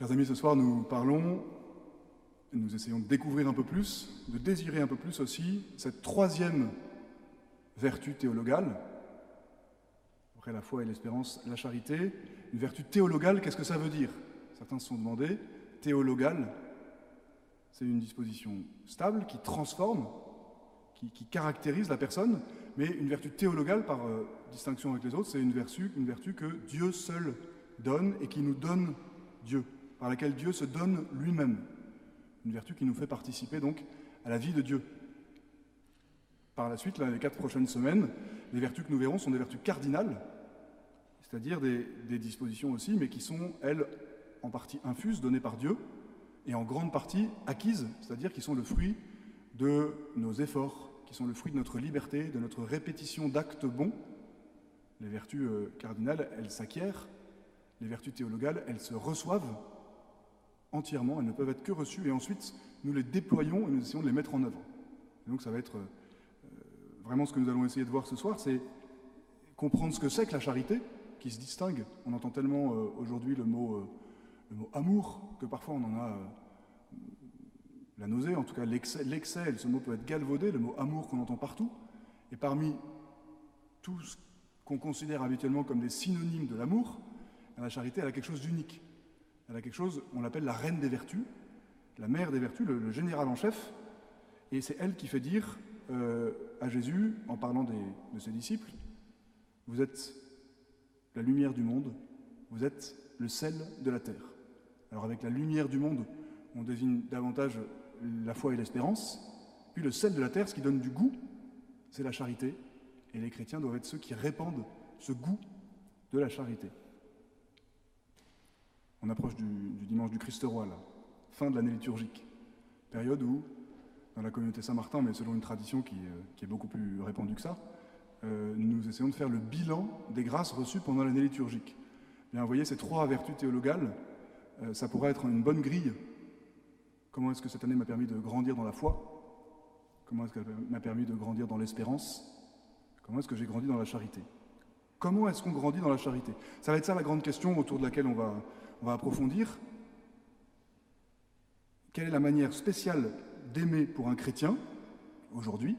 Chers amis, ce soir nous parlons, nous essayons de découvrir un peu plus, de désirer un peu plus aussi cette troisième vertu théologale, après la foi et l'espérance, la charité. Une vertu théologale, qu'est-ce que ça veut dire? Certains se sont demandé. Théologale, c'est une disposition stable qui transforme, qui, caractérise la personne, mais une vertu théologale, par euh, distinction avec les autres, c'est une vertu que Dieu seul donne et qui nous donne Dieu, par laquelle Dieu se donne lui-même. Une vertu qui nous fait participer donc à la vie de Dieu. Par la suite, les quatre prochaines semaines, les vertus que nous verrons sont des vertus cardinales, c'est-à-dire des, des dispositions aussi, mais qui sont, elles, en partie infuses, données par Dieu, et en grande partie acquises, c'est-à-dire qui sont le fruit de nos efforts, qui sont le fruit de notre liberté, de notre répétition d'actes bons. Les vertus euh, cardinales, elles s'acquièrent, les vertus théologales, elles se reçoivent entièrement, elles ne peuvent être que reçues, et ensuite nous les déployons et nous essayons de les mettre en œuvre. donc ça va être euh, vraiment ce que nous allons essayer de voir ce soir, c'est comprendre ce que c'est que la charité, qui se distingue. On entend tellement euh, aujourd'hui le mot amour, que parfois on en a euh, la nausée, en tout cas l'excès, ce mot peut être galvaudé, le mot amour qu'on entend partout. Et parmi tout ce qu'on considère habituellement comme des synonymes de l'amour, la charité, a quelque chose d'unique. Elle a quelque chose, on l'appelle la reine des vertus, la mère des vertus, le, général en chef. Et c'est elle qui fait dire euh, à Jésus, en parlant de ses disciples, vous êtes la lumière du monde, vous êtes le sel de la terre. Alors avec la lumière du monde, on désigne davantage la foi et l'espérance. Puis le sel de la terre, ce qui donne du goût, c'est la charité. Et les chrétiens doivent être ceux qui répandent ce goût de la charité. On approche du, dimanche du Christ roi, là, fin de l'année liturgique, période où, dans la communauté Saint-Martin, mais selon une tradition qui, euh, est beaucoup plus répandue que ça, euh, nous essayons de faire le bilan des grâces reçues pendant l'année liturgique. Bien, vous voyez, ces trois vertus théologales, euh, ça pourrait être une bonne grille. Comment est-ce que cette année m'a permis de grandir dans la foi? Comment est-ce qu'elle m'a permis de grandir dans l'espérance? Comment est-ce que j'ai grandi dans la charité? Comment est-ce qu'on grandit dans la charité? Ça va être ça la grande question autour de laquelle on va, on va approfondir. Quelle est la manière spéciale d'aimer pour un chrétien aujourd'hui?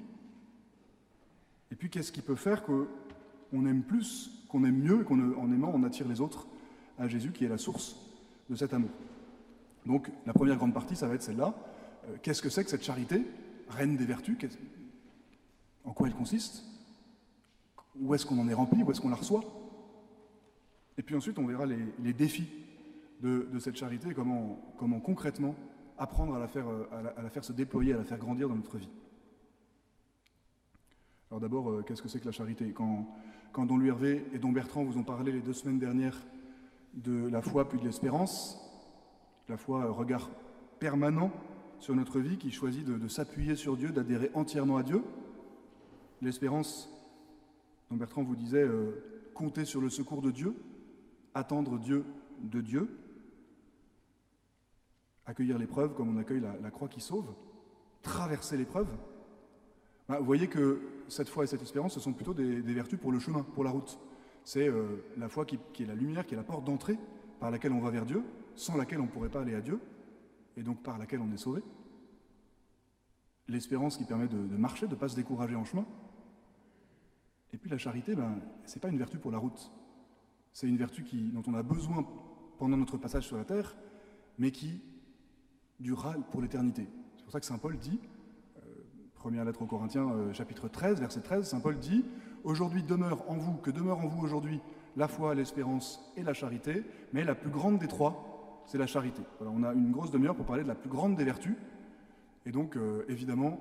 Et puis qu'est-ce qui peut faire qu'on aime plus, qu'on aime mieux, qu'en aimant on attire les autres à Jésus qui est la source de cet amour? Donc la première grande partie, ça va être celle-là. Euh, qu'est-ce que c'est que cette charité, reine des vertus En quoi elle consiste? Où est-ce qu'on en est rempli Où est-ce qu'on la reçoit Et puis ensuite, on verra les, défis de, cette charité, comment, concrètement apprendre à la, faire, euh, à, la, faire se déployer, à la faire grandir dans notre vie. Alors d'abord, euh, qu'est-ce que c'est que la charité? Quand, Don Louis Hervé et Don Bertrand vous ont parlé les deux semaines dernières de la foi puis de l'espérance. La foi, un regard permanent sur notre vie qui choisit de, s'appuyer sur Dieu, d'adhérer entièrement à Dieu. L'espérance, dont Bertrand vous disait, euh, compter sur le secours de Dieu, attendre Dieu de Dieu, accueillir l'épreuve comme on accueille la, croix qui sauve, traverser l'épreuve. Bah, vous voyez que cette foi et cette espérance, ce sont plutôt des vertus pour le chemin, pour la route c'est euh, la foi qui, est la lumière, qui est la porte d'entrée par laquelle on va vers Dieu, sans laquelle on ne pourrait pas aller à Dieu, et donc par laquelle on est sauvé. L'espérance qui permet de, marcher, de ne pas se décourager en chemin. Et puis la charité, ben, ce n'est pas une vertu pour la route. C'est une vertu dont on a besoin pendant notre passage sur la terre, mais qui durera pour l'éternité. C'est pour ça que Saint Paul dit, euh, première lettre aux Corinthiens, euh, chapitre 13, verset 13, Saint Paul dit Aujourd'hui demeure en vous, que demeure en vous aujourd'hui la foi, l'espérance et la charité, mais la plus grande des trois, c'est la charité. on a une grosse demi-heure pour parler de la plus grande des vertus, et donc euh, évidemment,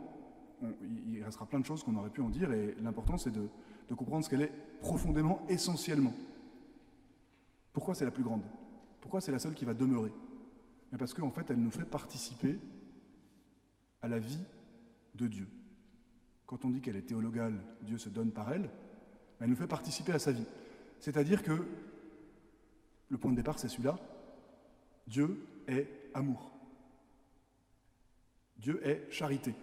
il restera plein de choses qu'on aurait pu en dire, et l'important c'est de, comprendre ce qu'elle est profondément, essentiellement. Pourquoi c'est la plus grande? Pourquoi c'est la seule qui va demeurer? Parce qu'en fait, elle nous fait participer à la vie de Dieu. Quand on dit qu'elle est théologale, Dieu se donne par elle, elle nous fait participer à sa vie. C'est-à-dire que le point de départ, c'est celui-là. Dieu est amour. Dieu est charité.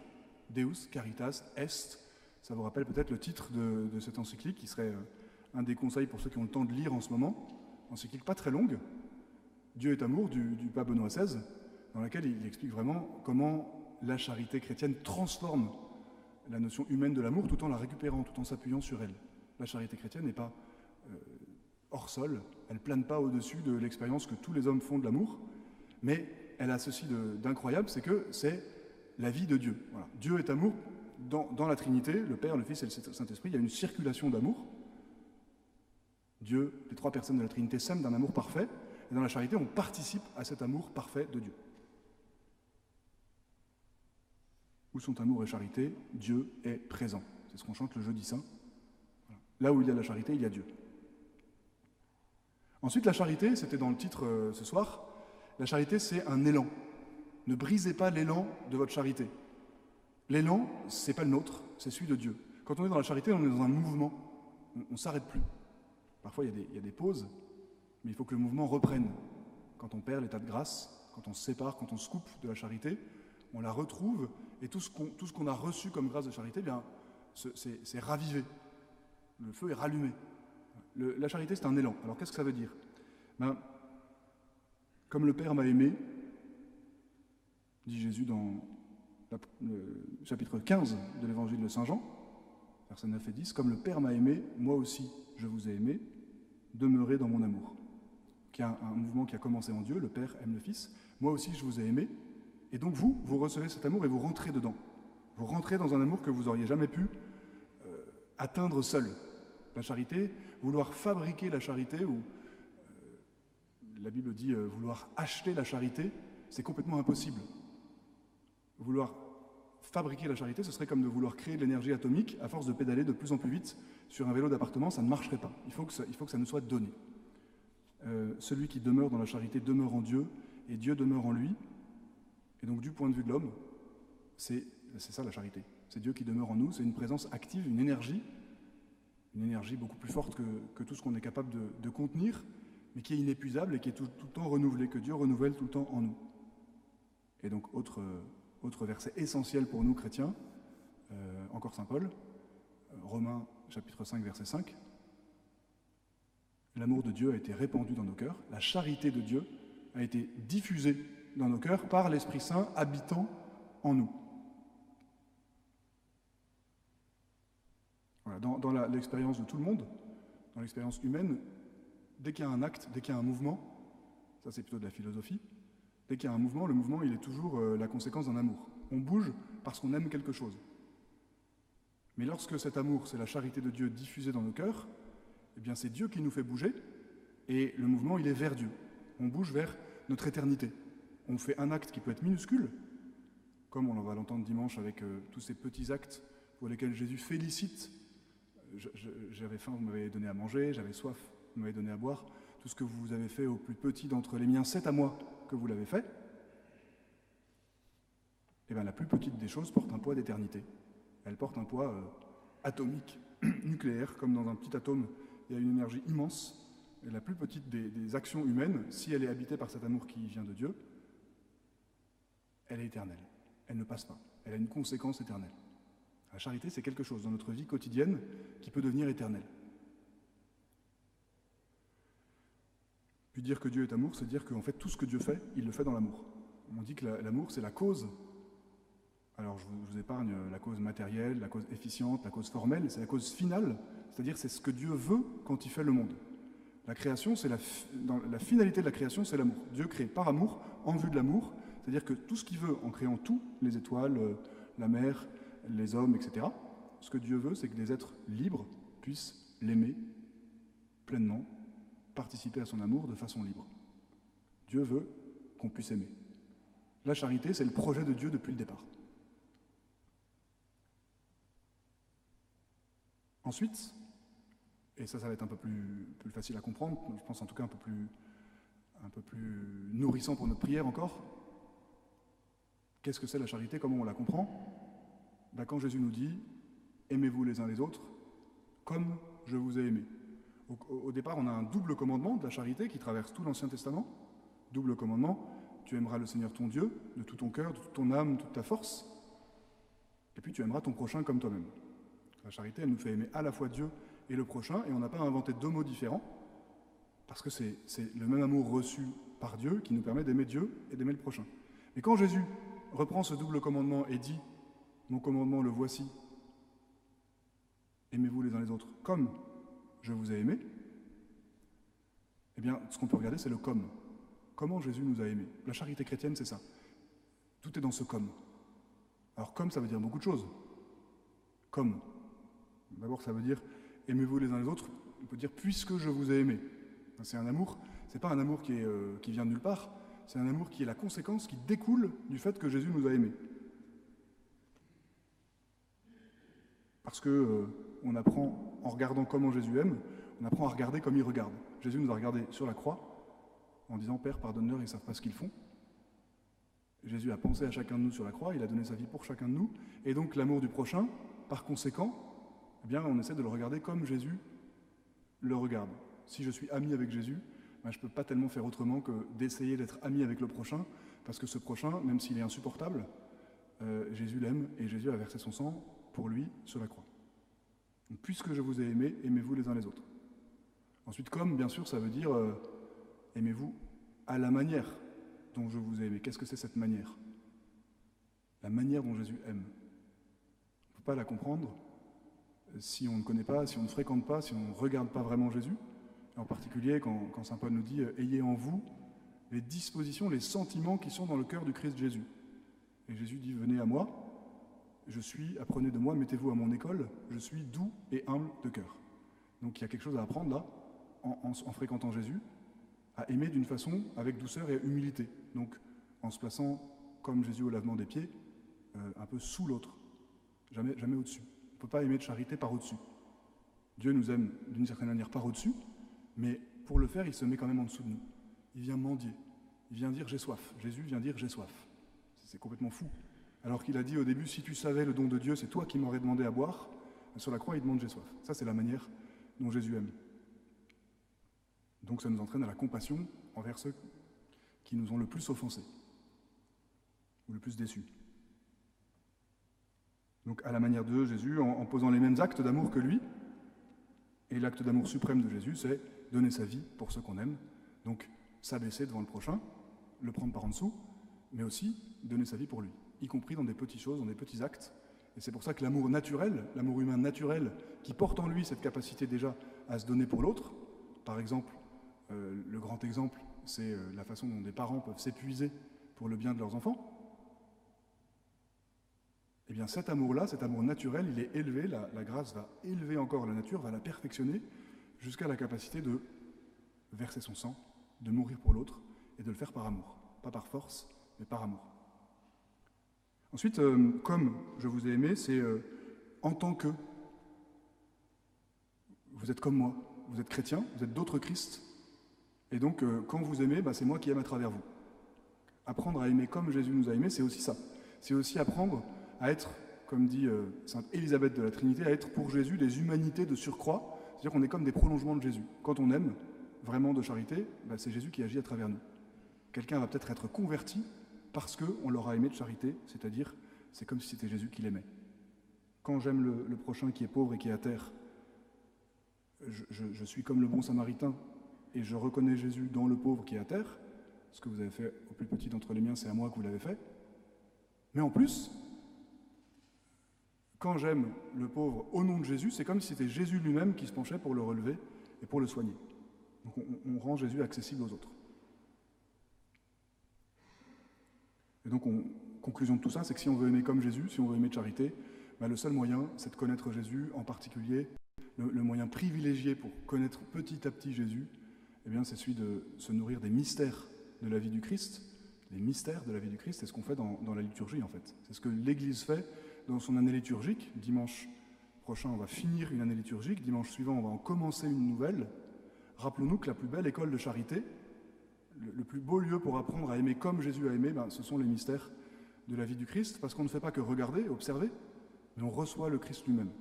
Deus caritas est. Ça vous rappelle peut-être le titre de, cette encyclique, qui serait euh, un des conseils pour ceux qui ont le temps de lire en ce moment. Encyclique pas très longue. Dieu est amour du, du pape Benoît XVI, dans laquelle il explique vraiment comment la charité chrétienne transforme la notion humaine de l'amour tout en la récupérant, tout en s'appuyant sur elle. La charité chrétienne n'est pas euh, hors sol, elle plane pas au-dessus de l'expérience que tous les hommes font de l'amour, mais elle a ceci d'incroyable, c'est que c'est la vie de Dieu. Dieu est amour dans, la Trinité, le Père, le Fils et le Saint-Esprit, il y a une circulation d'amour. Dieu, les trois personnes de la Trinité s'aiment d'un amour parfait, et dans la charité, on participe à cet amour parfait de Dieu. Où sont amour et charité? Dieu est présent. C'est ce qu'on chante le jeudi saint. Là où il y a la charité, il y a Dieu. Ensuite, la charité, c'était dans le titre euh, ce soir, la charité, c'est un élan. Ne brisez pas l'élan de votre charité. L'élan, c'est pas le nôtre, c'est celui de Dieu. Quand on est dans la charité, on est dans un mouvement. On ne s'arrête plus. Parfois, il y, a des, pauses, mais il faut que le mouvement reprenne. Quand on perd l'état de grâce, quand on se sépare, quand on se coupe de la charité, on la retrouve, et tout ce qu'on a reçu comme grâce de charité, eh bien, c'est ravivé. Le feu est rallumé. La charité, c'est un élan. Alors, qu'est-ce que ça veut dire? Ben, Comme le Père m'a aimé, dit Jésus dans le chapitre 15 de l'évangile de Saint Jean, versets 9 et 10, Comme le Père m'a aimé, moi aussi je vous ai aimé, demeurez dans mon amour. Qui a un, mouvement qui a commencé en Dieu, le Père aime le Fils, moi aussi je vous ai aimé, et donc vous, vous recevez cet amour et vous rentrez dedans. Vous rentrez dans un amour que vous auriez jamais pu euh, atteindre seul. La charité, vouloir fabriquer la charité, ou euh, la Bible dit euh, vouloir acheter la charité, c'est complètement impossible. Vouloir fabriquer la charité, ce serait comme de vouloir créer de l'énergie atomique à force de pédaler de plus en plus vite sur un vélo d'appartement, ça ne marcherait pas. Il faut que ça, nous soit donné. Euh, celui qui demeure dans la charité demeure en Dieu, et Dieu demeure en lui. Et donc, du point de vue de l'homme, c'est ça la charité. C'est Dieu qui demeure en nous, c'est une présence active, une énergie, une énergie beaucoup plus forte que, tout ce qu'on est capable de, contenir, mais qui est inépuisable et qui est tout, le temps renouvelée, que Dieu renouvelle tout le temps en nous. Et donc, autre, autre verset essentiel pour nous chrétiens, euh, encore Saint Paul, euh, Romains chapitre 5, verset 5. L'amour de Dieu a été répandu dans nos cœurs, la charité de Dieu a été diffusée dans nos cœurs par l'Esprit Saint habitant en nous. Dans, dans l'expérience de tout le monde, dans l'expérience humaine, dès qu'il y a un acte, dès qu'il y a un mouvement, ça c'est plutôt de la philosophie, Dès qu'il y a un mouvement, le mouvement, il est toujours euh, la conséquence d'un amour. On bouge parce qu'on aime quelque chose. Mais lorsque cet amour, c'est la charité de Dieu diffusée dans nos cœurs, eh bien c'est Dieu qui nous fait bouger, et le mouvement, il est vers Dieu. On bouge vers notre éternité. On fait un acte qui peut être minuscule, comme on va l'entendre dimanche avec euh, tous ces petits actes pour lesquels Jésus félicite. J'avais faim, vous m'avez donné à manger, j'avais soif, vous m'avez donné à boire. Tout ce que vous avez fait au plus petit d'entre les miens, c'est à moi que vous l'avez fait, eh bien, la plus petite des choses porte un poids d'éternité. Elle porte un poids euh, atomique, nucléaire, comme dans un petit atome, il y a une énergie immense. La plus petite des, actions humaines, si elle est habitée par cet amour qui vient de Dieu, elle est éternelle. Elle ne passe pas. Elle a une conséquence éternelle. La charité, c'est quelque chose dans notre vie quotidienne qui peut devenir éternel. Puis dire que Dieu est amour, c'est dire qu'en fait tout ce que Dieu fait, il le fait dans l'amour. On dit que l'amour, c'est la cause. Alors je vous, épargne la cause matérielle, la cause efficiente, la cause formelle, c'est la cause finale, c'est-à-dire c'est ce que Dieu veut quand il fait le monde. La création, c'est la, finalité de la création, c'est l'amour. Dieu crée par amour, en vue de l'amour, c'est-à-dire que tout ce qu'il veut en créant tout, les étoiles, euh, la mer, les hommes, etc., ce que Dieu veut, c'est que des êtres libres puissent l'aimer pleinement participer à son amour de façon libre. Dieu veut qu'on puisse aimer. La charité, c'est le projet de Dieu depuis le départ. Ensuite, et ça, ça va être un peu plus, facile à comprendre, je pense en tout cas un peu plus, un peu plus nourrissant pour notre prière encore. Qu'est-ce que c'est la charité? Comment on la comprend? Ben, Quand Jésus nous dit Aimez-vous les uns les autres comme je vous ai aimé. Au, départ, on a un double commandement de la charité qui traverse tout l'Ancien Testament. Double commandement, tu aimeras le Seigneur ton Dieu de tout ton cœur, de toute ton âme, de toute ta force. Et puis tu aimeras ton prochain comme toi-même. La charité, elle nous fait aimer à la fois Dieu et le prochain, et on n'a pas inventé deux mots différents, parce que c'est le même amour reçu par Dieu qui nous permet d'aimer Dieu et d'aimer le prochain. Et quand Jésus reprend ce double commandement et dit Mon commandement, le voici, aimez-vous les uns les autres comme je vous ai aimé, eh bien, ce qu'on peut regarder, c'est le comme. Comment Jésus nous a aimés La charité chrétienne, c'est ça. Tout est dans ce comme. Alors, comme, ça veut dire beaucoup de choses. Comme. D'abord, ça veut dire aimez-vous les uns les autres. On peut dire puisque je vous ai aimé. C'est un amour, c'est pas un amour qui, est, euh, qui vient de nulle part, c'est un amour qui est la conséquence, qui découle du fait que Jésus nous a aimés. Parce que euh, on apprend, en regardant comment Jésus aime, on apprend à regarder comme il regarde. Jésus nous a regardé sur la croix en disant Père, pardonne-leur, ils ne savent pas ce qu'ils font. Jésus a pensé à chacun de nous sur la croix, il a donné sa vie pour chacun de nous, et donc l'amour du prochain, par conséquent, eh bien, on essaie de le regarder comme Jésus le regarde. Si je suis ami avec Jésus, ben, je ne peux pas tellement faire autrement que d'essayer d'être ami avec le prochain, parce que ce prochain, même s'il est insupportable, euh, Jésus l'aime et Jésus a versé son sang pour lui sur la croix. Puisque je vous ai aimé, aimez-vous les uns les autres. Ensuite, comme, bien sûr, ça veut dire euh, aimez-vous à la manière dont je vous ai aimé. Qu'est-ce que c'est cette manière? La manière dont Jésus aime. On ne peut pas la comprendre si on ne connaît pas, si on ne fréquente pas, si on ne regarde pas vraiment Jésus. En particulier quand, quand Saint Paul nous dit euh, Ayez en vous les dispositions, les sentiments qui sont dans le cœur du Christ Jésus. Et Jésus dit Venez à moi, je suis, apprenez de moi, mettez-vous à mon école, je suis doux et humble de cœur. Donc il y a quelque chose à apprendre là, en, fréquentant Jésus, à aimer d'une façon avec douceur et humilité. Donc en se plaçant comme Jésus au lavement des pieds, euh, un peu sous l'autre, jamais, jamais au-dessus. On ne peut pas aimer de charité par au-dessus. Dieu nous aime d'une certaine manière par au-dessus, mais pour le faire, il se met quand même en dessous de nous. Il vient mendier. Il vient dire j'ai soif. Jésus vient dire j'ai soif. C'est complètement fou. Alors qu'il a dit au début, si tu savais le don de Dieu, c'est toi qui m'aurais demandé à boire. Sur la croix, il demande j'ai soif. Ça, c'est la manière dont Jésus aime. Donc ça nous entraîne à la compassion envers ceux qui nous ont le plus offensés ou le plus déçus. Donc à la manière de Jésus, en, posant les mêmes actes d'amour que lui, et l'acte d'amour suprême de Jésus, c'est donner sa vie pour ceux qu'on aime, donc s'abaisser devant le prochain, le prendre par en dessous, mais aussi donner sa vie pour lui y compris dans des petites choses, dans des petits actes. Et c'est pour ça que l'amour naturel, l'amour humain naturel, qui porte en lui cette capacité déjà à se donner pour l'autre, par exemple, euh, le grand exemple, c'est euh, la façon dont des parents peuvent s'épuiser pour le bien de leurs enfants. Eh bien cet amour-là, cet amour naturel, il est élevé, la, la grâce va élever encore la nature, va la perfectionner jusqu'à la capacité de verser son sang, de mourir pour l'autre et de le faire par amour. Pas par force, mais par amour. Ensuite, euh, comme je vous ai aimé, c'est euh, en tant que. Vous êtes comme moi, vous êtes chrétien, vous êtes d'autres Christ, et donc euh, quand vous aimez, bah, c'est moi qui aime à travers vous. Apprendre à aimer comme Jésus nous a aimés, c'est aussi ça. C'est aussi apprendre à être, comme dit Sainte Élisabeth de la Trinité, à être pour Jésus des humanités de surcroît, c'est-à-dire qu'on est comme des prolongements de Jésus. Quand on aime vraiment de charité, bah, c'est Jésus qui agit à travers nous. Quelqu'un va peut-être être converti parce qu'on l'aura aimé de charité, c'est-à-dire c'est comme si c'était Jésus qui l'aimait. Quand j'aime le, prochain qui est pauvre et qui est à terre, je, suis comme le bon samaritain et je reconnais Jésus dans le pauvre qui est à terre. Ce que vous avez fait au plus petit d'entre les miens, c'est à moi que vous l'avez fait. Mais en plus, quand j'aime le pauvre au nom de Jésus, c'est comme si c'était Jésus lui-même qui se penchait pour le relever et pour le soigner. Donc on rend Jésus accessible aux autres. Et donc, conclusion de tout ça, c'est que si on veut aimer comme Jésus, si on veut aimer de charité, bah, le seul moyen, c'est de connaître Jésus, en particulier, le, moyen privilégié pour connaître petit à petit Jésus, eh bien, c'est celui de se nourrir des mystères de la vie du Christ. Les mystères de la vie du Christ, c'est ce qu'on fait dans, dans, la liturgie, en fait. C'est ce que l'Église fait dans son année liturgique. Dimanche prochain, on va finir une année liturgique. Dimanche suivant, on va en commencer une nouvelle. Rappelons-nous que la plus belle école de charité, le, plus beau lieu pour apprendre à aimer comme Jésus a aimé, ben, ce sont les mystères de la vie du Christ, parce qu'on ne fait pas que regarder, observer, mais on reçoit le Christ lui-même.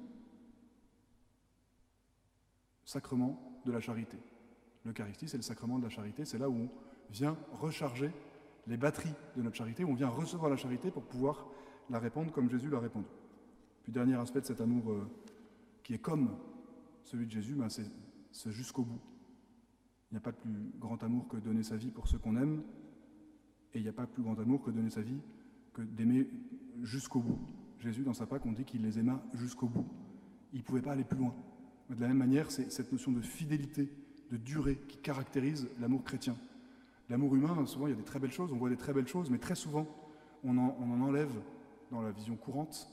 Sacrement de la charité. L'Eucharistie, c'est le sacrement de la charité, c'est là où on vient recharger les batteries de notre charité, où on vient recevoir la charité pour pouvoir la répandre comme Jésus l'a répandu. Puis dernier aspect de cet amour euh, qui est comme celui de Jésus, ben, c'est jusqu'au bout. Il n'y a pas de plus grand amour que donner sa vie pour ceux qu'on aime, et il n'y a pas de plus grand amour que donner sa vie, que d'aimer jusqu'au bout. Jésus, dans sa Pâque, on dit qu'il les aima jusqu'au bout. Il ne pouvait pas aller plus loin. de la même manière, c'est cette notion de fidélité, de durée, qui caractérise l'amour chrétien. L'amour humain, souvent, il y a des très belles choses, on voit des très belles choses, mais très souvent, on en, on en enlève dans la vision courante,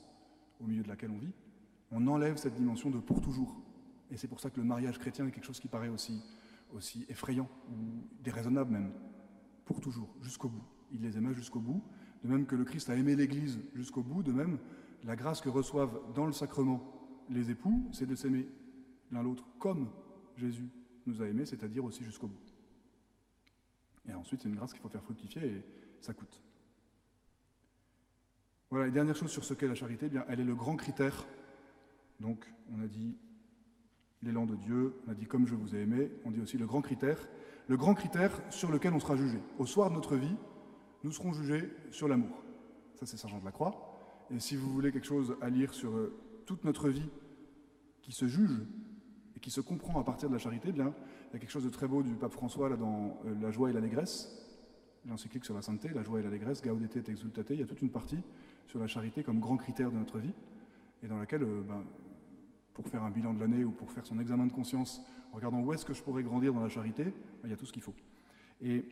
au milieu de laquelle on vit, on enlève cette dimension de pour toujours. Et c'est pour ça que le mariage chrétien est quelque chose qui paraît aussi, aussi effrayant, ou déraisonnable même, pour toujours, jusqu'au bout. Il les aima jusqu'au bout, de même que le Christ a aimé l'Église jusqu'au bout, de même, la grâce que reçoivent dans le sacrement les époux, c'est de s'aimer l'un l'autre comme Jésus nous a aimés, c'est-à-dire aussi jusqu'au bout. Et ensuite, c'est une grâce qu'il faut faire fructifier et ça coûte. Voilà, et dernière chose sur ce qu'est la charité, eh bien, elle est le grand critère. Donc, on a dit l'élan de Dieu, on a dit comme je vous ai aimé, on dit aussi le grand critère, le grand critère sur lequel on sera jugé. Au soir de notre vie, nous serons jugés sur l'amour. Ça, c'est Saint Jean de la Croix. Et si vous voulez quelque chose à lire sur euh, toute notre vie qui se juge et qui se comprend à partir de la charité, eh bien, il y a quelque chose de très beau du pape François là, dans euh, La joie et l'allégresse, l'encyclique sur la sainteté, La joie et l'allégresse, Gaudete et Exultate. Il y a toute une partie sur la charité comme grand critère de notre vie et dans laquelle, euh, ben, pour faire un bilan de l'année ou pour faire son examen de conscience, en regardant où est-ce que je pourrais grandir dans la charité, ben, il y a tout ce qu'il faut. Et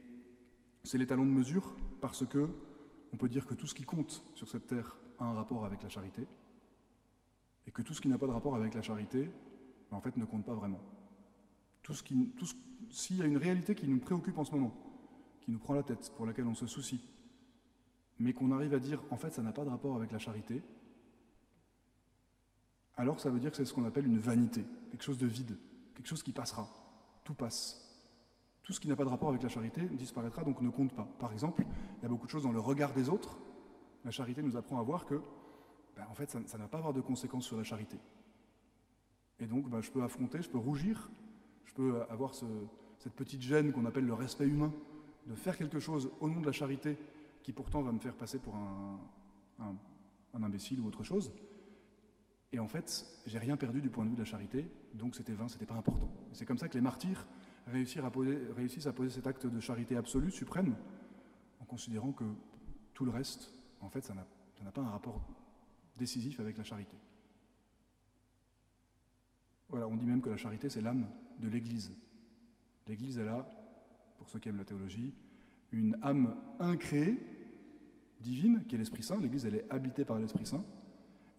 c'est les talons de mesure parce que on peut dire que tout ce qui compte sur cette terre a un rapport avec la charité et que tout ce qui n'a pas de rapport avec la charité, ben, en fait, ne compte pas vraiment. Tout ce s'il y a une réalité qui nous préoccupe en ce moment, qui nous prend la tête, pour laquelle on se soucie, mais qu'on arrive à dire en fait ça n'a pas de rapport avec la charité, alors ça veut dire que c'est ce qu'on appelle une vanité, quelque chose de vide, quelque chose qui passera. Tout passe. Tout ce qui n'a pas de rapport avec la charité disparaîtra, donc ne compte pas. Par exemple, il y a beaucoup de choses dans le regard des autres. La charité nous apprend à voir que, ben, en fait, ça ne va pas avoir de conséquences sur la charité. Et donc, ben, je peux affronter, je peux rougir, je peux avoir cette petite gêne qu'on appelle le respect humain, de faire quelque chose au nom de la charité, qui pourtant va me faire passer pour un imbécile ou autre chose. Et en fait, j'ai rien perdu du point de vue de la charité, donc c'était vain, c'était pas important. C'est comme ça que les martyrs réussissent à poser cet acte de charité absolue, suprême, en considérant que tout le reste, en fait, ça n'a pas un rapport décisif avec la charité. Voilà, on dit même que la charité, c'est l'âme de l'Église. L'Église, elle a, pour ceux qui aiment la théologie, une âme incréée, divine, qui est l'Esprit Saint. L'Église, elle est habitée par l'Esprit Saint.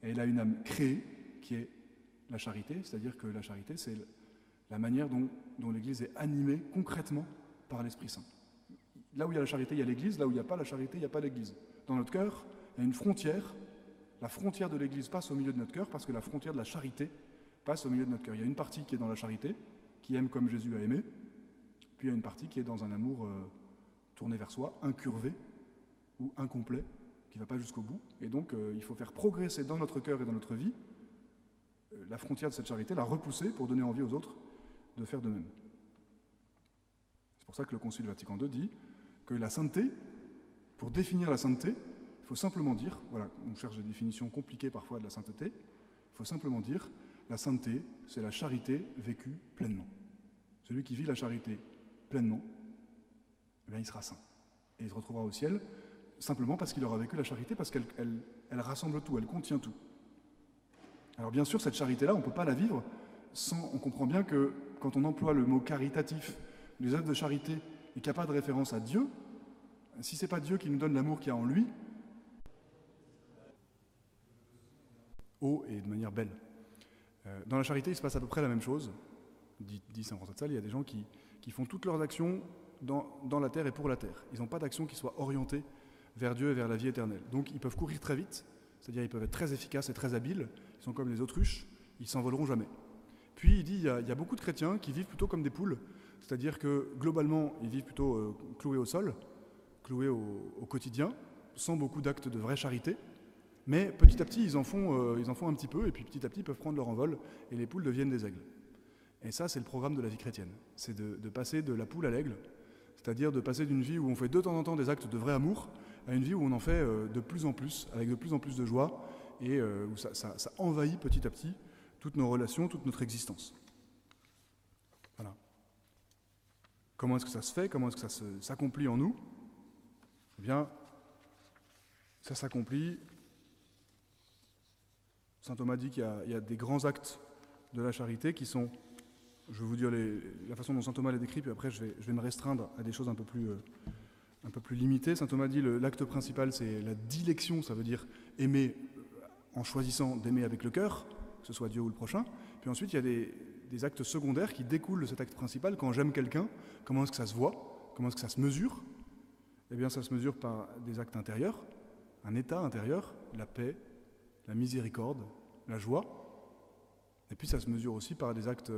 Et elle a une âme créée, qui est la charité, c'est-à-dire que la charité, c'est la manière dont, l'Église est animée concrètement par l'Esprit Saint. Là où il y a la charité, il y a l'Église, là où il n'y a pas la charité, il n'y a pas l'Église. Dans notre cœur, il y a une frontière. La frontière de l'Église passe au milieu de notre cœur parce que la frontière de la charité passe au milieu de notre cœur. Il y a une partie qui est dans la charité, qui aime comme Jésus a aimé, puis il y a une partie qui est dans un amour euh, tourné vers soi, incurvé ou incomplet, qui ne va pas jusqu'au bout. Et donc, euh, il faut faire progresser dans notre cœur et dans notre vie euh, la frontière de cette charité, la repousser pour donner envie aux autres de faire de même. C'est pour ça que le Concile Vatican II dit que la sainteté, pour définir la sainteté, il faut simplement dire, voilà, on cherche des définitions compliquées parfois de la sainteté, il faut simplement dire, la sainteté, c'est la charité vécue pleinement. Celui qui vit la charité pleinement, eh il sera saint. Et il se retrouvera au ciel simplement parce qu'il aura vécu la charité, parce qu'elle elle rassemble tout, elle contient tout. Alors bien sûr, cette charité-là, on ne peut pas la vivre sans... On comprend bien que quand on emploie le mot caritatif, les œuvres de charité, et qu'il n'y a pas de référence à Dieu, si ce n'est pas Dieu qui nous donne l'amour qu'il y a en lui, haut et de manière belle. Euh, dans la charité, il se passe à peu près la même chose. Dit, Saint François de Sales, il y a des gens qui, font toutes leurs actions dans, dans, la terre et pour la terre. Ils n'ont pas d'action qui soit orientée vers Dieu et vers la vie éternelle. Donc ils peuvent courir très vite, c'est-à-dire ils peuvent être très efficaces et très habiles. Ils sont comme les autruches, ils s'envoleront jamais. Puis il dit il y, a, beaucoup de chrétiens qui vivent plutôt comme des poules, c'est-à-dire que globalement ils vivent plutôt euh, cloués au sol, cloués au, quotidien, sans beaucoup d'actes de vraie charité. Mais petit à petit, ils en, font, euh, ils en font un petit peu, et puis petit à petit, ils peuvent prendre leur envol, et les poules deviennent des aigles. Et ça, c'est le programme de la vie chrétienne. C'est de, passer de la poule à l'aigle, c'est-à-dire de passer d'une vie où on fait de temps en temps des actes de vrai amour, à une vie où on en fait euh, de plus en plus, avec de plus en plus de joie, et où ça, ça envahit petit à petit toutes nos relations, toute notre existence. Voilà. comment est-ce que ça se fait? Comment est-ce que ça s'accomplit en nous? Eh bien, ça s'accomplit. Saint Thomas dit qu'il y, a des grands actes de la charité qui sont, je vais vous dire la façon dont Saint Thomas les décrit, puis après je vais, me restreindre à des choses un peu plus, euh, un peu plus limitées. Saint Thomas dit l'acte principal, c'est la dilection, ça veut dire aimer en choisissant d'aimer avec le cœur, que ce soit Dieu ou le prochain. Puis ensuite, il y a des, actes secondaires qui découlent de cet acte principal. Quand j'aime quelqu'un, comment est-ce que ça se voit? Comment est-ce que ça se mesure? Eh bien, ça se mesure par des actes intérieurs, un état intérieur, la paix, la miséricorde, la joie. Et puis ça se mesure aussi par des actes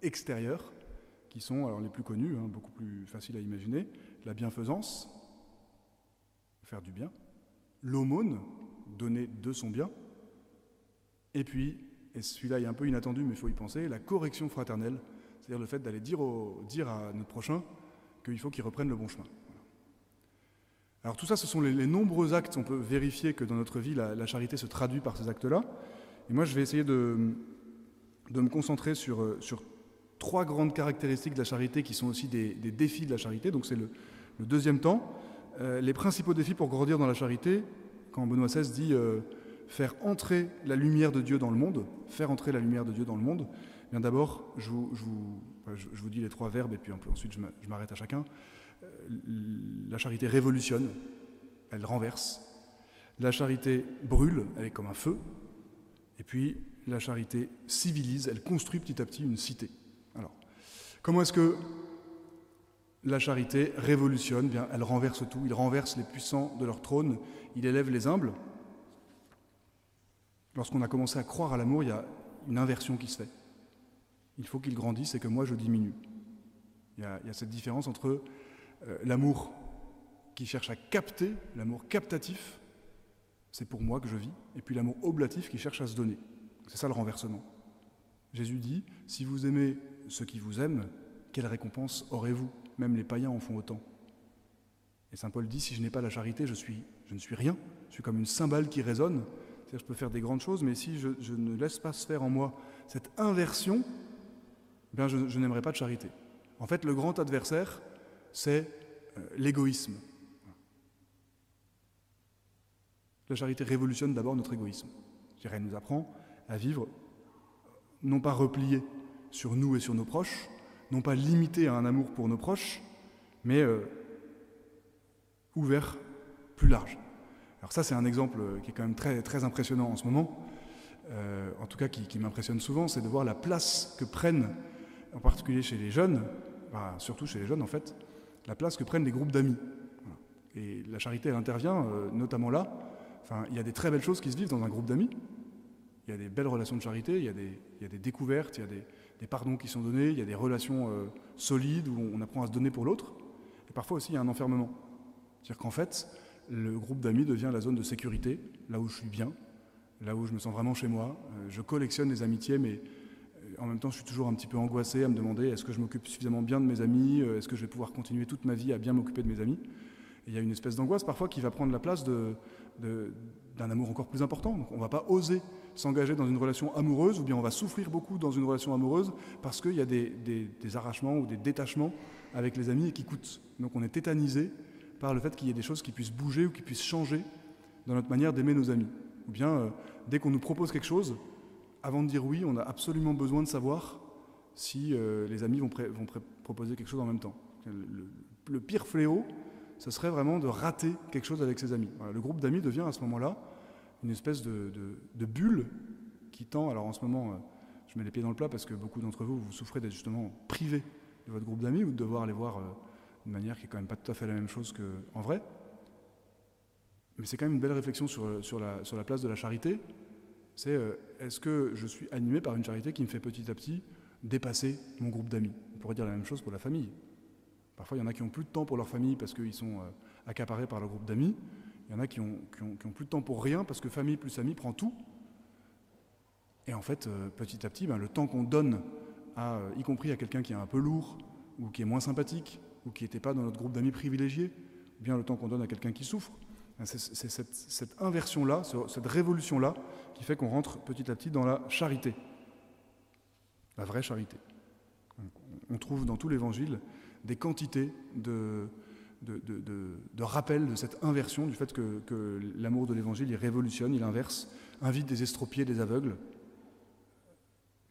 extérieurs qui sont alors les plus connus, hein, beaucoup plus faciles à imaginer, la bienfaisance, faire du bien, l'aumône, donner de son bien, et puis, et celui-là est un peu inattendu mais il faut y penser, la correction fraternelle, c'est-à-dire le fait d'aller dire, dire à notre prochain qu'il faut qu'il reprenne le bon chemin. Alors tout ça, ce sont les, nombreux actes. On peut vérifier que dans notre vie, la, charité se traduit par ces actes-là. Et moi, je vais essayer de, de me concentrer sur, sur, trois grandes caractéristiques de la charité qui sont aussi des, défis de la charité. Donc c'est le, deuxième temps. Euh, les principaux défis pour grandir dans la charité, quand Benoît XVI dit euh, faire entrer la lumière de Dieu dans le monde, faire entrer la lumière de Dieu dans le monde, eh bien d'abord, je vous, dis les trois verbes et puis ensuite je m'arrête à chacun la charité révolutionne, elle renverse. La charité brûle, elle est comme un feu. Et puis la charité civilise, elle construit petit à petit une cité. Comment est-ce que la charité révolutionne? Bien, elle renverse tout. Il renverse les puissants de leur trône. Il élève les humbles. Lorsqu'on a commencé à croire à l'amour, il y a une inversion qui se fait. Il faut qu'il grandisse et que moi je diminue. Il y a, il y a cette différence entre euh, l'amour qui cherche à capter, l'amour captatif, c'est pour moi que je vis, et puis l'amour oblatif qui cherche à se donner. C'est ça le renversement. Jésus dit, si vous aimez ceux qui vous aiment, quelle récompense aurez-vous? Même les païens en font autant. Et Saint Paul dit, si je n'ai pas la charité, je, suis, je ne suis rien, je suis comme une cymbale qui résonne, c'est-à-dire je peux faire des grandes choses, mais si je, ne laisse pas se faire en moi cette inversion, eh bien je, je n'aimerais pas de charité. En fait, le grand adversaire, c'est euh, l'égoïsme. La charité révolutionne d'abord notre égoïsme. Elle nous apprend à vivre non pas replié sur nous et sur nos proches, non pas limité à un amour pour nos proches, mais euh, ouvert, plus large. Alors ça, c'est un exemple qui est quand même très, très impressionnant en ce moment, euh, en tout cas qui, m'impressionne souvent, c'est de voir la place que prennent, en particulier chez les jeunes, surtout chez les jeunes en fait, la place que prennent les groupes d'amis. Et la charité, elle intervient euh, notamment là. Enfin, il y a des très belles choses qui se vivent dans un groupe d'amis. Il y a des belles relations de charité, il y a des, il y a des découvertes, il y a des, pardons qui sont donnés, il y a des relations euh, solides où on apprend à se donner pour l'autre. Et parfois aussi, il y a un enfermement. C'est-à-dire qu'en fait, le groupe d'amis devient la zone de sécurité, là où je suis bien, là où je me sens vraiment chez moi. Euh, je collectionne les amitiés, mais en même temps, je suis toujours un petit peu angoissé à me demander est-ce que je m'occupe suffisamment bien de mes amis euh, Est-ce que je vais pouvoir continuer toute ma vie à bien m'occuper de mes amis? Il y a une espèce d'angoisse parfois qui va prendre la place d'un amour encore plus important. Donc on ne va pas oser s'engager dans une relation amoureuse, ou bien on va souffrir beaucoup dans une relation amoureuse parce qu'il y a des, des, arrachements ou des détachements avec les amis et qui coûtent. Donc on est tétanisé par le fait qu'il y ait des choses qui puissent bouger ou qui puissent changer dans notre manière d'aimer nos amis. Ou bien euh, dès qu'on nous propose quelque chose, avant de dire oui, on a absolument besoin de savoir si euh, les amis vont, vont proposer quelque chose en même temps. Le, pire fléau, ce serait vraiment de rater quelque chose avec ses amis. le groupe d'amis devient à ce moment-là une espèce de, bulle qui tend. Alors en ce moment, euh, je mets les pieds dans le plat parce que beaucoup d'entre vous, vous souffrez d'être justement privé de votre groupe d'amis ou de devoir les voir euh, d'une manière qui est quand même pas tout à fait la même chose qu'en vrai. Mais c'est quand même une belle réflexion sur, sur, la, sur la place de la charité c'est euh, est-ce que je suis animé par une charité qui me fait petit à petit dépasser mon groupe d'amis? On pourrait dire la même chose pour la famille. Parfois, il y en a qui ont plus de temps pour leur famille parce qu'ils sont euh, accaparés par leur groupe d'amis. Il y en a qui ont, plus de temps pour rien parce que famille plus amis prend tout. Et en fait, euh, petit à petit, ben, le temps qu'on donne, à, y compris à quelqu'un qui est un peu lourd, ou qui est moins sympathique, ou qui n'était pas dans notre groupe d'amis privilégié, ou bien le temps qu'on donne à quelqu'un qui souffre, ben, c'est cette, inversion-là, cette révolution-là, qui fait qu'on rentre petit à petit dans la charité, la vraie charité. On trouve dans tout l'Évangile des quantités de, de, rappels de cette inversion, du fait que, que l'amour de l'Évangile, il révolutionne, il inverse, invite des estropiés, des aveugles.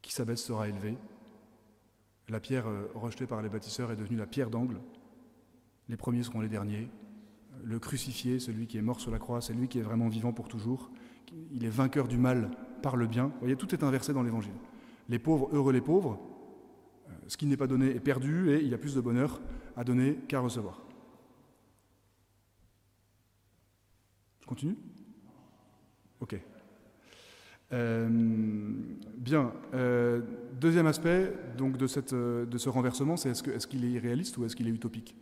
Qui s'abaisse sera élevé. La pierre euh, rejetée par les bâtisseurs est devenue la pierre d'angle. Les premiers seront les derniers. Le crucifié, celui qui est mort sur la croix, c'est lui qui est vraiment vivant pour toujours. Il est vainqueur du mal par le bien. Vous voyez, tout est inversé dans l'Évangile. Les pauvres, heureux les pauvres. Euh, ce qui n'est pas donné est perdu et il y a plus de bonheur à donner qu'à recevoir. Continue Ok. Euh, bien. Euh, deuxième aspect donc, de, cette, de ce renversement, c'est est-ce qu'il est, irréaliste ou est-ce qu'il est utopique?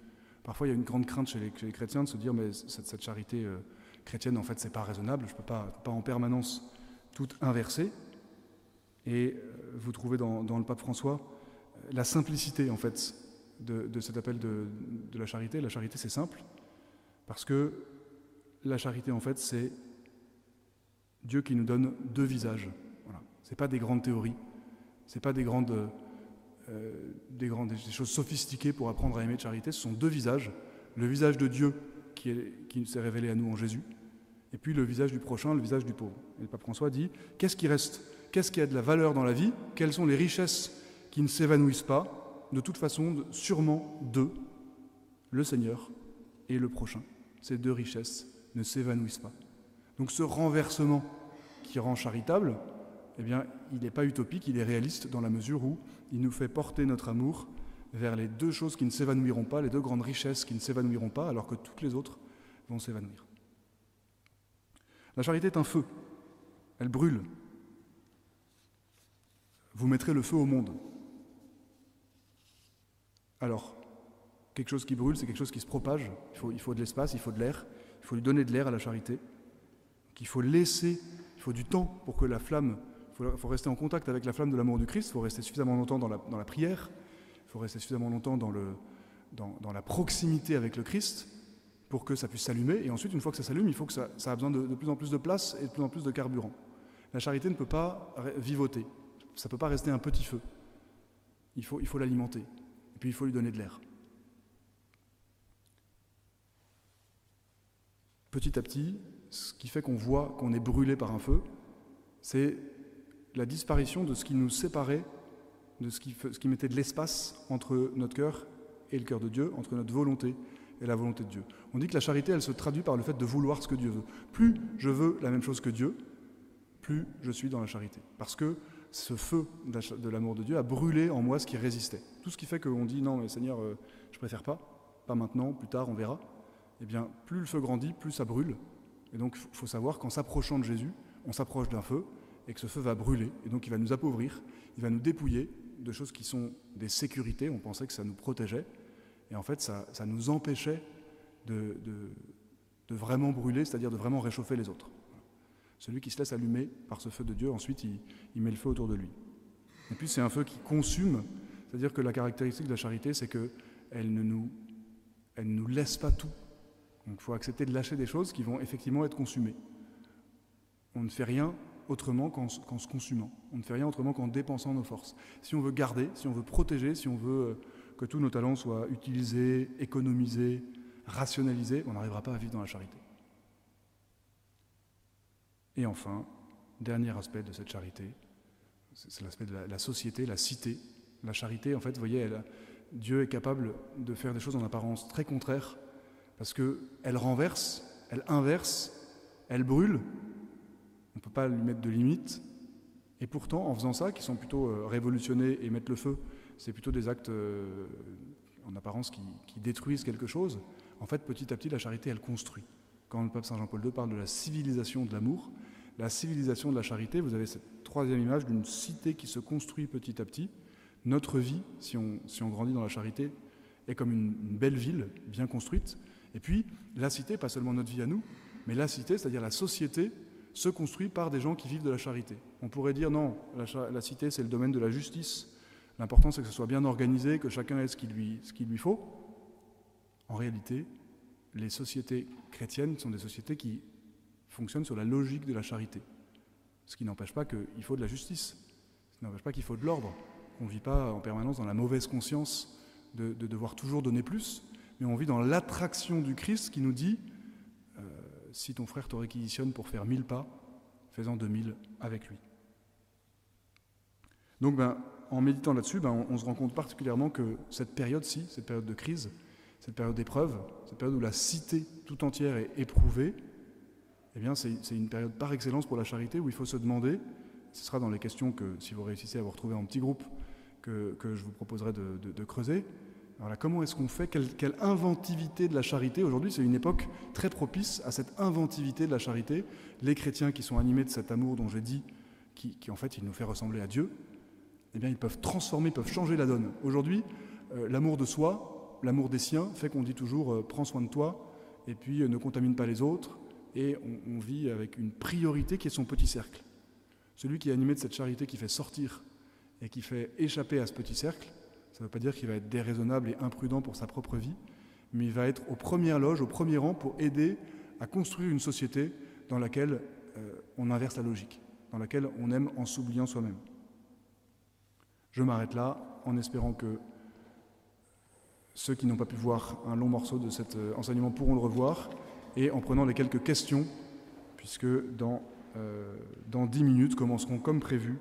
Parfois, il y a une grande crainte chez les, chrétiens de se dire mais cette, charité chrétienne, en fait, c'est pas raisonnable. Je ne peux pas, pas en permanence tout inverser. Et euh, vous trouvez dans, le pape François euh, la simplicité, en fait, de, cet appel de, la charité. La charité, c'est simple, parce que la charité, en fait, c'est Dieu qui nous donne deux visages. Voilà. Ce n'est pas des grandes théories, ce n'est pas des grandes, euh, des grandes des choses sophistiquées pour apprendre à aimer de charité. Ce sont deux visages. Le visage de Dieu qui, qui s'est révélé à nous en Jésus, et puis le visage du prochain, le visage du pauvre. Et le pape François dit, qu'est-ce qui reste? Qu'est-ce qui a de la valeur dans la vie? Quelles sont les richesses qui ne s'évanouissent pas? De toute façon, sûrement deux, le Seigneur et le prochain. Ces deux richesses ne s'évanouissent pas. Donc ce renversement qui rend charitable, eh bien, il n'est pas utopique, il est réaliste dans la mesure où il nous fait porter notre amour vers les deux choses qui ne s'évanouiront pas, les deux grandes richesses qui ne s'évanouiront pas, alors que toutes les autres vont s'évanouir. La charité est un feu. Elle brûle. Vous mettrez le feu au monde. Alors, quelque chose qui brûle, c'est quelque chose qui se propage. Il faut, il faut de l'espace, il faut de l'air. Il faut lui donner de l'air à la charité. il faut laisser, il faut du temps pour que la flamme, il faut, rester en contact avec la flamme de l'amour du Christ. Il faut rester suffisamment longtemps dans la, prière. Il faut rester suffisamment longtemps dans, la proximité avec le Christ pour que ça puisse s'allumer. Et ensuite, une fois que ça s'allume, il faut que ça, ça a besoin de, plus en plus de place et de plus en plus de carburant. La charité ne peut pas vivoter. Ça ne peut pas rester un petit feu. Il faut, il faut l'alimenter. Et puis il faut lui donner de l'air. Petit à petit, ce qui fait qu'on voit qu'on est brûlé par un feu, c'est la disparition de ce qui nous séparait, de ce qui, mettait de l'espace entre notre cœur et le cœur de Dieu, entre notre volonté et la volonté de Dieu. On dit que la charité, elle se traduit par le fait de vouloir ce que Dieu veut. Plus je veux la même chose que Dieu, plus je suis dans la charité. Parce que ce feu de l'amour de Dieu a brûlé en moi ce qui résistait. Tout ce qui fait qu'on dit non, mais Seigneur, euh, je préfère pas, pas maintenant, plus tard, on verra. Eh bien, plus le feu grandit, plus ça brûle. Et donc, il faut savoir qu'en s'approchant de Jésus, on s'approche d'un feu et que ce feu va brûler. Et donc, il va nous appauvrir, il va nous dépouiller de choses qui sont des sécurités. On pensait que ça nous protégeait. Et en fait, ça, nous empêchait de, vraiment brûler, c'est-à-dire de vraiment réchauffer les autres. Celui qui se laisse allumer par ce feu de Dieu, ensuite, il, met le feu autour de lui. Et puis, c'est un feu qui consume, c'est-à-dire que la caractéristique de la charité, c'est qu'elle ne nous, laisse pas tout. Donc, il faut accepter de lâcher des choses qui vont effectivement être consumées. On ne fait rien autrement qu'en se consumant. On ne fait rien autrement qu'en dépensant nos forces. Si on veut garder, si on veut protéger, si on veut euh, que tous nos talents soient utilisés, économisés, rationalisés, on n'arrivera pas à vivre dans la charité. Et enfin, dernier aspect de cette charité, c'est l'aspect de la, société, la cité. La charité, en fait, vous voyez, Dieu est capable de faire des choses en apparence très contraires, parce qu'elle renverse, elle inverse, elle brûle. On ne peut pas lui mettre de limites. Et pourtant, en faisant ça, qui sont plutôt euh, révolutionnés et mettre le feu c'est plutôt des actes euh, en apparence qui, détruisent quelque chose. En fait, petit à petit, la charité, elle construit. Quand le pape Saint Jean-Paul II parle de la civilisation de l'amour, la civilisation de la charité, vous avez cette troisième image d'une cité qui se construit petit à petit. Notre vie, si on grandit dans la charité, est comme une, belle ville bien construite. Et puis, la cité, pas seulement notre vie à nous, mais la cité, c'est-à-dire la société, se construit par des gens qui vivent de la charité. On pourrait dire non, la cité, c'est le domaine de la justice, L'important, c'est que ce soit bien organisé, que chacun ait ce qu'il lui, faut. En réalité, les sociétés chrétiennes sont des sociétés qui fonctionnent sur la logique de la charité. Ce qui n'empêche pas qu'il faut de la justice, ce qui n'empêche pas qu'il faut de l'ordre, qu'on ne vit pas en permanence dans la mauvaise conscience de, devoir toujours donner plus, mais on vit dans l'attraction du Christ qui nous dit euh, si ton frère te réquisitionne pour faire mille pas, fais-en deux mille avec lui. Donc, ben, en méditant là-dessus, ben, on, se rend compte particulièrement que cette période-ci, cette période de crise, cette période d'épreuve, cette période où la cité tout entière est éprouvée, eh bien, c'est une période par excellence pour la charité où il faut se demander, ce sera dans les questions que, si vous réussissez à vous retrouver en petit groupe, que, je vous proposerai de, creuser. Alors comment est-ce qu'on fait? Quelle, inventivité de la charité? Aujourd'hui, c'est une époque très propice à cette inventivité de la charité. Les chrétiens qui sont animés de cet amour dont j'ai dit, qui, en fait, il nous fait ressembler à Dieu, eh bien, ils peuvent transformer, peuvent changer la donne. Aujourd'hui, euh, l'amour de soi, l'amour des siens, fait qu'on dit toujours euh, prends soin de toi, et puis euh, ne contamine pas les autres, et on, vit avec une priorité qui est son petit cercle. Celui qui est animé de cette charité qui fait sortir et qui fait échapper à ce petit cercle, ça ne veut pas dire qu'il va être déraisonnable et imprudent pour sa propre vie, mais il va être aux premières loges, au premier rang pour aider à construire une société dans laquelle on inverse la logique, dans laquelle on aime en s'oubliant soi-même. Je m'arrête là en espérant que ceux qui n'ont pas pu voir un long morceau de cet euh, enseignement pourront le revoir et en prenant les quelques questions, puisque dans, euh, dans 10 minutes commenceront comme prévu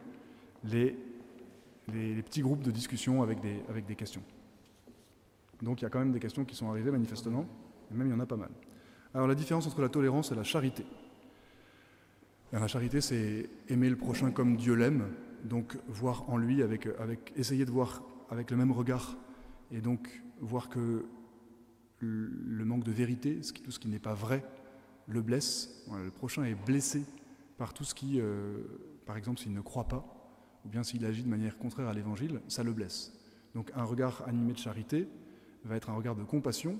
les, les, petits groupes de discussion avec des, avec des questions. Donc il y a quand même des questions qui sont arrivées manifestement, et même il y en a pas mal. Alors la différence entre la tolérance et la charité. la charité, c'est aimer le prochain comme Dieu l'aime, donc voir en lui, avec, avec, essayer de voir avec le même regard, et donc voir que le manque de vérité, tout ce qui n'est pas vrai, le blesse. le prochain est blessé par tout ce qui, euh, par exemple, s'il ne croit pas, ou bien s'il agit de manière contraire à l'évangile, ça le blesse. Donc un regard animé de charité va être un regard de compassion,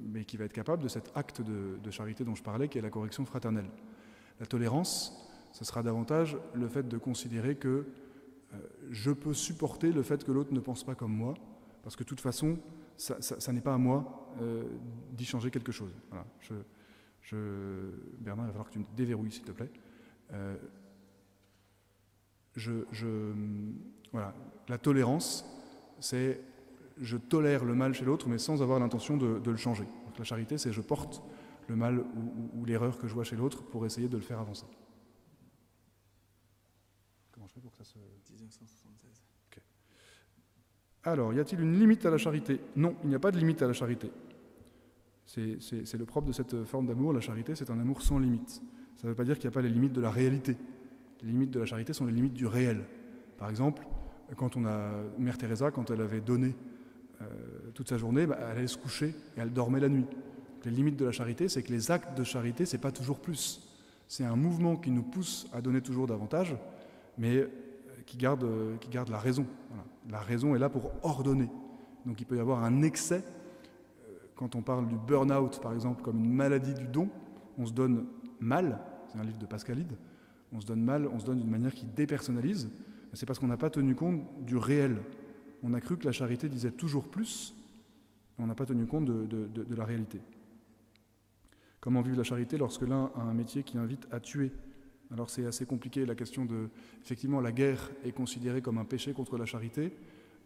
mais qui va être capable de cet acte de, charité dont je parlais, qui est la correction fraternelle. La tolérance, ce sera davantage le fait de considérer que euh, je peux supporter le fait que l'autre ne pense pas comme moi, parce que de toute façon, ça, n'est pas à moi euh, d'y changer quelque chose. Bernard, il va falloir que tu me déverrouilles, s'il te plaît. Euh, voilà. La tolérance, c'est je tolère le mal chez l'autre, mais sans avoir l'intention de, le changer. la charité, c'est je porte le mal ou l'erreur que je vois chez l'autre pour essayer de le faire avancer. Alors, y a-t-il une limite à la charité? Non, il n'y a pas de limite à la charité. C'est le propre de cette forme d'amour. La charité, c'est un amour sans limite. Ça ne veut pas dire qu'il n'y a pas les limites de la réalité. Les limites de la charité sont les limites du réel. Par exemple, quand on a Mère Teresa, quand elle avait donné euh, toute sa journée, bah, elle allait se coucher et elle dormait la nuit. Les limites de la charité, c'est que les actes de charité, c'est pas toujours plus. C'est un mouvement qui nous pousse à donner toujours davantage, mais euh, qui garde, euh, qui garde la raison. La raison est là pour ordonner. Donc il peut y avoir un excès. Quand on parle du burn-out, par exemple, comme une maladie du don, on se donne mal, c'est un livre de Pascalide, on se donne mal, on se donne d'une manière qui dépersonnalise, c'est parce qu'on n'a pas tenu compte du réel. On a cru que la charité disait toujours plus, mais on n'a pas tenu compte de, de la réalité. Comment vivre la charité lorsque l'un a un métier qui invite à tuer? Alors c'est assez compliqué la question de... Effectivement, la guerre est considérée comme un péché contre la charité.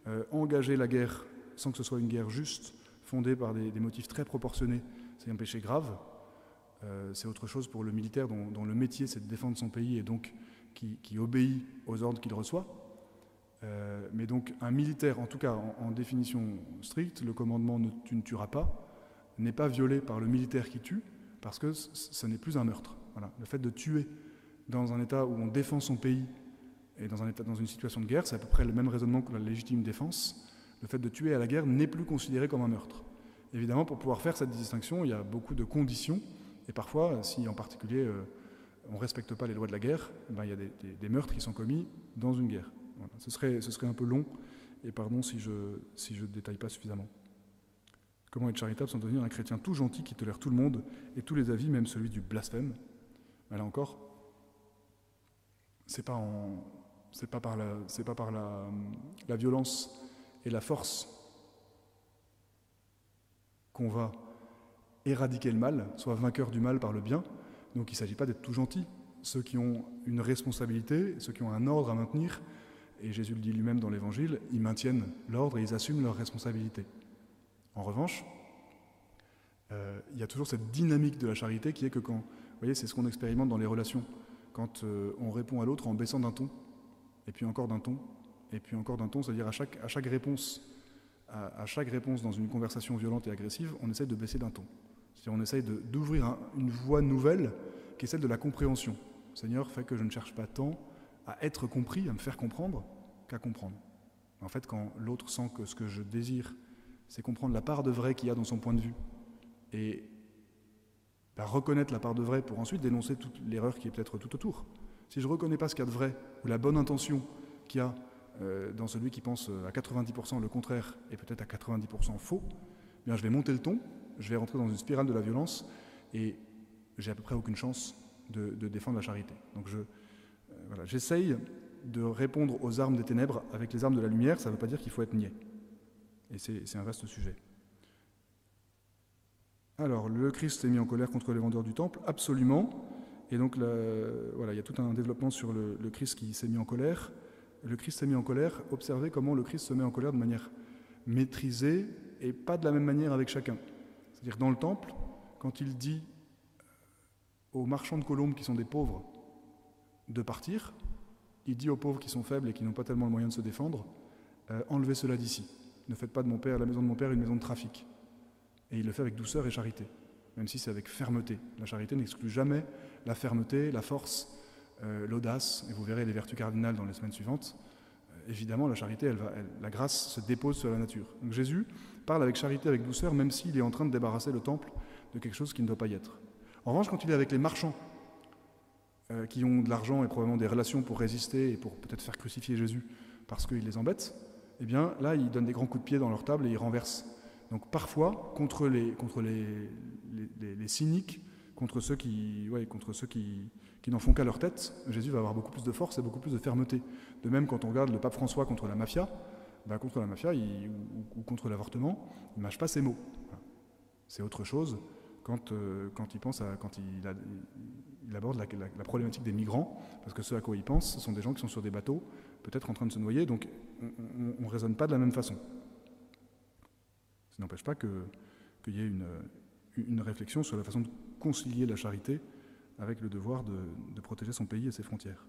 Euh, engager la guerre sans que ce soit une guerre juste, fondée par des, motifs très proportionnés, c'est un péché grave. Euh, c'est autre chose pour le militaire dont, le métier c'est de défendre son pays et donc qui, obéit aux ordres qu'il reçoit. Euh, mais donc un militaire, en tout cas en, définition stricte, le commandement ne, tu ne tueras pas, n'est pas violé par le militaire qui tue, parce que ce n'est plus un meurtre. Voilà. Le fait de tuer dans un État où on défend son pays et dans, un état, dans une situation de guerre, c'est à peu près le même raisonnement que la légitime défense. Le fait de tuer à la guerre n'est plus considéré comme un meurtre. Évidemment, pour pouvoir faire cette distinction, il y a beaucoup de conditions. Et parfois, si en particulier euh, on ne respecte pas les lois de la guerre, eh ben, il y a des, meurtres qui sont commis dans une guerre. Ce, serait, ce serait un peu long, et pardon si je ne si je détaille pas suffisamment. Comment être charitable sans devenir un chrétien tout gentil qui tolère tout le monde et tous les avis, même celui du blasphème? Ben Là encore, c'est pas, c'est pas par, la, c'est pas par la, la violence et la force qu'on va éradiquer le mal, soit vainqueur du mal par le bien. Donc il ne s'agit pas d'être tout gentil. Ceux qui ont une responsabilité, ceux qui ont un ordre à maintenir, et Jésus le dit lui-même dans l'Évangile, ils maintiennent l'ordre et ils assument leur responsabilité. En revanche, euh, il y a toujours cette dynamique de la charité qui est que quand, vous voyez, c'est ce qu'on expérimente dans les relations, quand euh, on répond à l'autre en baissant d'un ton, et puis encore d'un ton, et puis encore d'un ton, c'est-à-dire à chaque réponse, à, chaque réponse dans une conversation violente et agressive, on essaie de baisser d'un ton. C'est-à-dire on essaie d'ouvrir une voie nouvelle qui est celle de la compréhension. Seigneur fait que je ne cherche pas tant à être compris, à me faire comprendre, qu'à comprendre. En fait, quand l'autre sent que ce que je désire, c'est comprendre la part de vrai qu'il y a dans son point de vue, et bah, reconnaître la part de vrai pour ensuite dénoncer toute l'erreur qui est peut-être tout autour. Si je ne reconnais pas ce qu'il y a de vrai, ou la bonne intention qu'il y a euh, dans celui qui pense euh, à 90% le contraire et peut-être à 90% faux, eh bien je vais monter le ton, je vais rentrer dans une spirale de la violence, et j'ai à peu près aucune chance de, défendre la charité. Donc euh, j'essaye de répondre aux armes des ténèbres avec les armes de la lumière, ça ne veut pas dire qu'il faut être niais. Et c'est un vaste sujet. Alors, le Christ s'est mis en colère contre les vendeurs du temple Absolument. Et donc, voilà, il y a tout un développement sur le, Christ qui s'est mis en colère. Le Christ s'est mis en colère. Observez comment le Christ se met en colère de manière maîtrisée et pas de la même manière avec chacun. C'est-à-dire, dans le temple, quand il dit aux marchands de colombes qui sont des pauvres de partir, il dit aux pauvres qui sont faibles et qui n'ont pas tellement le moyen de se défendre, euh, enlevez cela d'ici. Ne faites pas de mon père, la maison de mon père, une maison de trafic. Et il le fait avec douceur et charité, même si c'est avec fermeté. La charité n'exclut jamais la fermeté, la force, euh, l'audace, et vous verrez les vertus cardinales dans les semaines suivantes. Euh, évidemment, la charité, la grâce se dépose sur la nature. Donc Jésus parle avec charité, avec douceur, même s'il est en train de débarrasser le temple de quelque chose qui ne doit pas y être. En revanche, quand il est avec les marchands, euh, qui ont de l'argent et probablement des relations pour résister et pour peut-être faire crucifier Jésus parce qu'il les embête, eh bien là, il donne des grands coups de pied dans leur table et il renverse. Donc parfois, contre les, contre les, les, cyniques, contre ceux qui, ouais, contre ceux qui, qui n'en font qu'à leur tête, Jésus va avoir beaucoup plus de force et beaucoup plus de fermeté. De même, quand on regarde le pape François contre la mafia, ben, contre la mafia ou, contre l'avortement, il ne mâche pas ses mots. C'est autre chose quand, euh, quand il pense à, quand il, aborde la, problématique des migrants, parce que ceux à quoi il pense, ce sont des gens qui sont sur des bateaux, peut-être en train de se noyer, donc on ne raisonne pas de la même façon. Ça n'empêche pas qu'il y ait une, une, réflexion sur la façon de concilier la charité avec le devoir de, protéger son pays et ses frontières.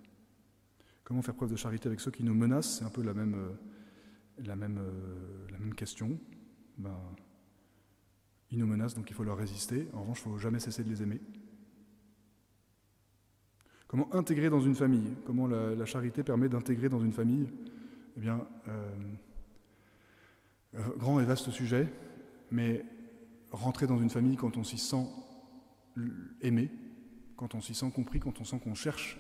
Comment faire preuve de charité avec ceux qui nous menacent C'est un peu la même, la même, la même question. Ben, ils nous menacent, donc il faut leur résister. En revanche, il ne faut jamais cesser de les aimer. Comment intégrer dans une famille? Comment la, charité permet d'intégrer dans une famille? Eh bien, euh, euh, grand et vaste sujet, mais rentrer dans une famille quand on s'y sent aimé, quand on s'y sent compris, quand on sent qu'on cherche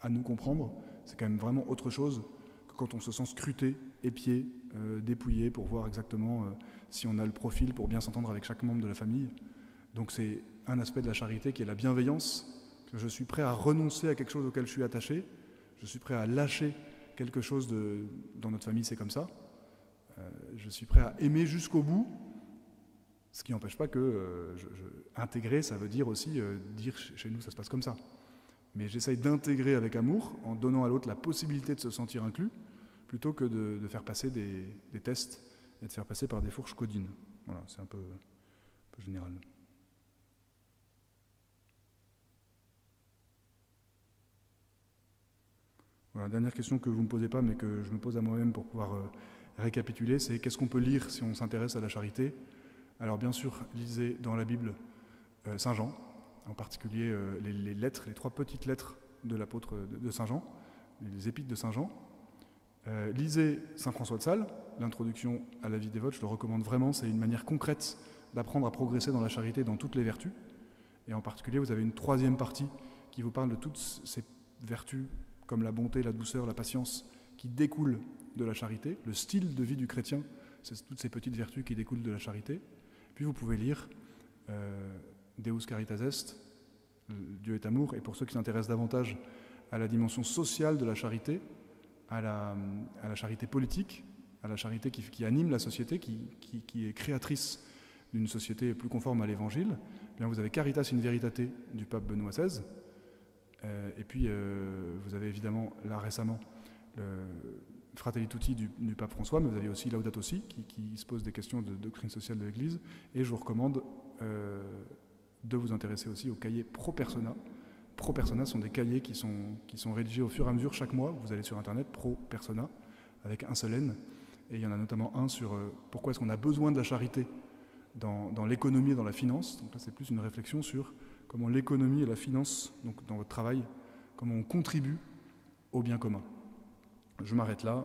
à nous comprendre, c'est quand même vraiment autre chose quand on se sent scruté, épié, euh, dépouillé pour voir exactement si on a le profil pour bien s'entendre avec chaque membre de la famille. Donc c'est un aspect de la charité qui est la bienveillance, je suis prêt à renoncer à quelque chose auquel je suis attaché, je suis prêt à lâcher quelque chose de, dans notre famille, c'est comme ça. Euh, je suis prêt à aimer jusqu'au bout, ce qui n'empêche pas que euh, intégrer, ça veut dire aussi euh, dire chez nous, ça se passe comme ça. Mais j'essaye d'intégrer avec amour en donnant à l'autre la possibilité de se sentir inclus, plutôt que de, faire passer des, tests et de faire passer par des fourches codines. Voilà, c'est un peu, général. dernière question que vous ne me posez pas, mais que je me pose à moi-même pour pouvoir euh, récapituler, c'est qu'est-ce qu'on peut lire si on s'intéresse à la charité? Alors bien sûr, lisez dans la Bible euh, Saint Jean, en particulier euh, les, lettres, les trois petites lettres de l'apôtre de, Saint Jean, les épîtres de Saint Jean. Lisez Saint François de Sales, l'introduction à la vie dévote, je le recommande vraiment, c'est une manière concrète d'apprendre à progresser dans la charité, dans toutes les vertus. Et en particulier, vous avez une troisième partie qui vous parle de toutes ces vertus comme la bonté, la douceur, la patience, qui découlent de la charité. Le style de vie du chrétien, c'est toutes ces petites vertus qui découlent de la charité. Puis vous pouvez lire euh, Deus Caritas Est, Dieu est amour, et pour ceux qui s'intéressent davantage à la dimension sociale de la charité, à la, charité politique, à la charité qui, anime la société, qui, est créatrice d'une société plus conforme à l'Évangile, eh vous avez Caritas in Veritate du pape Benoît XVI, euh, et puis, euh, vous avez évidemment, là récemment, Fratelli Tutti du, pape François, mais vous avez aussi Laudato Si qui, qui se pose des questions de doctrine sociale de l'Église. Et je vous recommande euh, de vous intéresser aussi au cahier Pro Persona. Pro Persona sont des cahiers qui sont, rédigés au fur et à mesure chaque mois. Vous allez sur Internet, Pro Persona, avec un seul N. Et il y en a notamment un sur euh, pourquoi est-ce qu'on a besoin de la charité dans, l'économie et dans la finance. Donc là, c'est plus une réflexion sur comment l'économie et la finance, donc dans votre travail, comment on contribue au bien commun. Je m'arrête là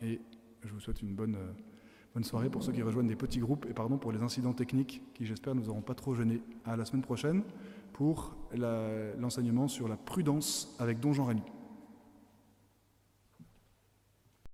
et je vous souhaite une bonne, euh, soirée pour ceux qui rejoignent des petits groupes et pardon pour les incidents techniques qui, j'espère, ne nous auront pas trop gênés. À la semaine prochaine pour l'enseignement sur la prudence avec Don Jean Rémy.